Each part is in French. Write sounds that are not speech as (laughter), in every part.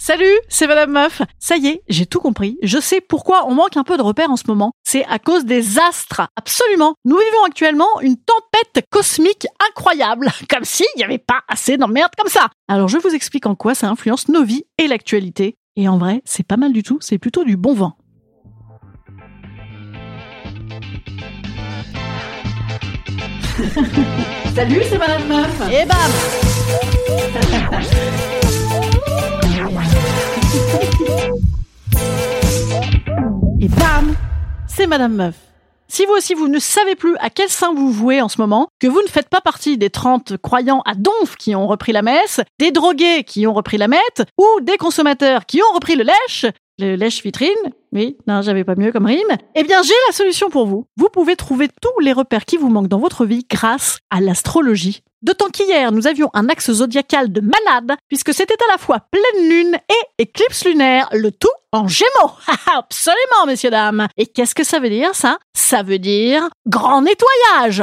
Salut, c'est Madame Meuf. Ça y est, j'ai tout compris. Je sais pourquoi on manque un peu de repères en ce moment. C'est à cause des astres. Absolument. Nous vivons actuellement une tempête cosmique incroyable. (laughs) Comme s'il n'y avait pas assez d'emmerde comme ça. Alors je vous explique en quoi ça influence nos vies et l'actualité. Et en vrai, c'est pas mal du tout. C'est plutôt du bon vent. (laughs) Salut, c'est Madame Meuf. Et bam (laughs) Madame Meuf. Si vous aussi vous ne savez plus à quel saint vous vouez en ce moment, que vous ne faites pas partie des 30 croyants à donf qui ont repris la messe, des drogués qui ont repris la mette, ou des consommateurs qui ont repris le lèche, le lèche vitrine, oui, non, j'avais pas mieux comme rime, eh bien j'ai la solution pour vous. Vous pouvez trouver tous les repères qui vous manquent dans votre vie grâce à l'astrologie. D'autant qu'hier, nous avions un axe zodiacal de malade, puisque c'était à la fois pleine lune et éclipse lunaire, le tout en gémeaux. (laughs) Absolument, messieurs, dames. Et qu'est-ce que ça veut dire, ça? Ça veut dire grand nettoyage.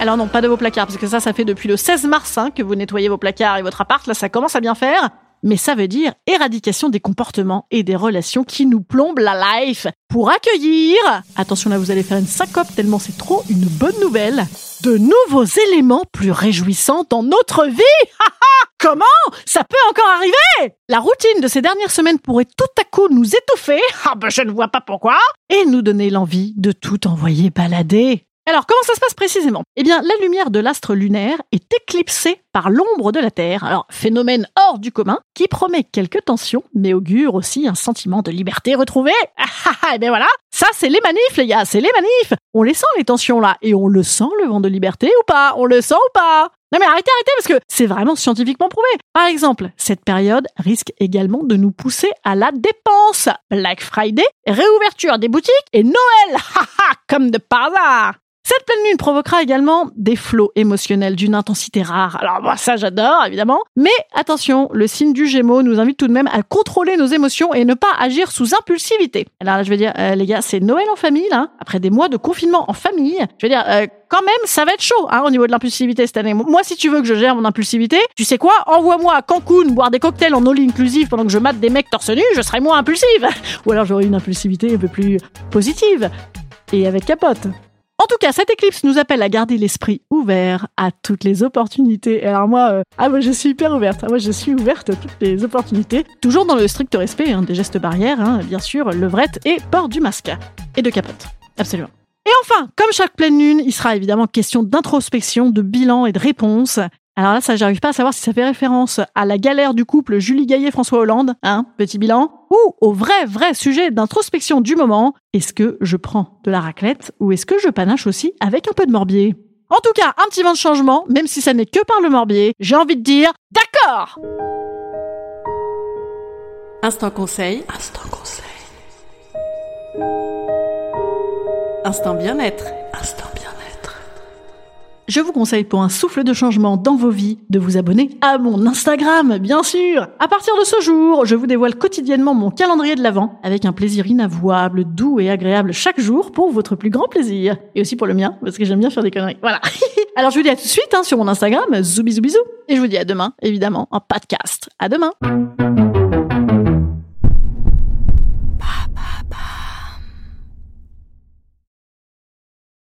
Alors non, pas de vos placards, parce que ça, ça fait depuis le 16 mars hein, que vous nettoyez vos placards et votre appart, là, ça commence à bien faire mais ça veut dire éradication des comportements et des relations qui nous plombent la life pour accueillir, attention là vous allez faire une syncope tellement c'est trop une bonne nouvelle, de nouveaux éléments plus réjouissants dans notre vie. (laughs) Comment Ça peut encore arriver? La routine de ces dernières semaines pourrait tout à coup nous étouffer, (laughs) ah ben je ne vois pas pourquoi, et nous donner l'envie de tout envoyer balader. Alors, comment ça se passe précisément? Eh bien, la lumière de l'astre lunaire est éclipsée par l'ombre de la Terre. Alors, phénomène hors du commun qui promet quelques tensions, mais augure aussi un sentiment de liberté retrouvée. Ah ah ah Et bien voilà, ça c'est les manifs, les gars, c'est les manifs. On les sent les tensions là, et on le sent le vent de liberté ou pas? On le sent ou pas? Non mais arrêtez, arrêtez, parce que c'est vraiment scientifiquement prouvé. Par exemple, cette période risque également de nous pousser à la dépense. Black Friday, réouverture des boutiques et Noël, comme de par hasard. Cette pleine lune provoquera également des flots émotionnels d'une intensité rare. Alors moi ça j'adore évidemment, mais attention, le signe du Gémeaux nous invite tout de même à contrôler nos émotions et ne pas agir sous impulsivité. Alors là, je veux dire euh, les gars, c'est Noël en famille là, après des mois de confinement en famille. Je veux dire euh, quand même, ça va être chaud hein, au niveau de l'impulsivité cette année. Moi, si tu veux que je gère mon impulsivité, tu sais quoi? Envoie-moi à Cancun boire des cocktails en all inclusive pendant que je mate des mecs torse nu, je serai moins impulsive. (laughs) Ou alors j'aurai une impulsivité un peu plus positive et avec capote. En tout cas, cette éclipse nous appelle à garder l'esprit ouvert à toutes les opportunités. Alors moi, euh, ah moi je suis hyper ouverte. Moi je suis ouverte à toutes les opportunités, toujours dans le strict respect hein, des gestes barrières, hein, bien sûr, levrette et port du masque et de capote. Absolument. Et enfin, comme chaque pleine lune, il sera évidemment question d'introspection, de bilan et de réponse. Alors là, ça, j'arrive pas à savoir si ça fait référence à la galère du couple Julie Gaillet-François Hollande, hein, petit bilan, ou au vrai, vrai sujet d'introspection du moment. Est-ce que je prends de la raclette ou est-ce que je panache aussi avec un peu de morbier? En tout cas, un petit vent de changement, même si ça n'est que par le morbier, j'ai envie de dire d'accord Instant conseil. Instant conseil. Instant bien-être. Instant bien-être. Je vous conseille pour un souffle de changement dans vos vies de vous abonner à mon Instagram, bien sûr. À partir de ce jour, je vous dévoile quotidiennement mon calendrier de l'Avent avec un plaisir inavouable, doux et agréable chaque jour pour votre plus grand plaisir. Et aussi pour le mien, parce que j'aime bien faire des conneries. Voilà. (laughs) Alors je vous dis à tout de suite hein, sur mon Instagram, zoubizou bisous. Et je vous dis à demain, évidemment, en podcast. À demain.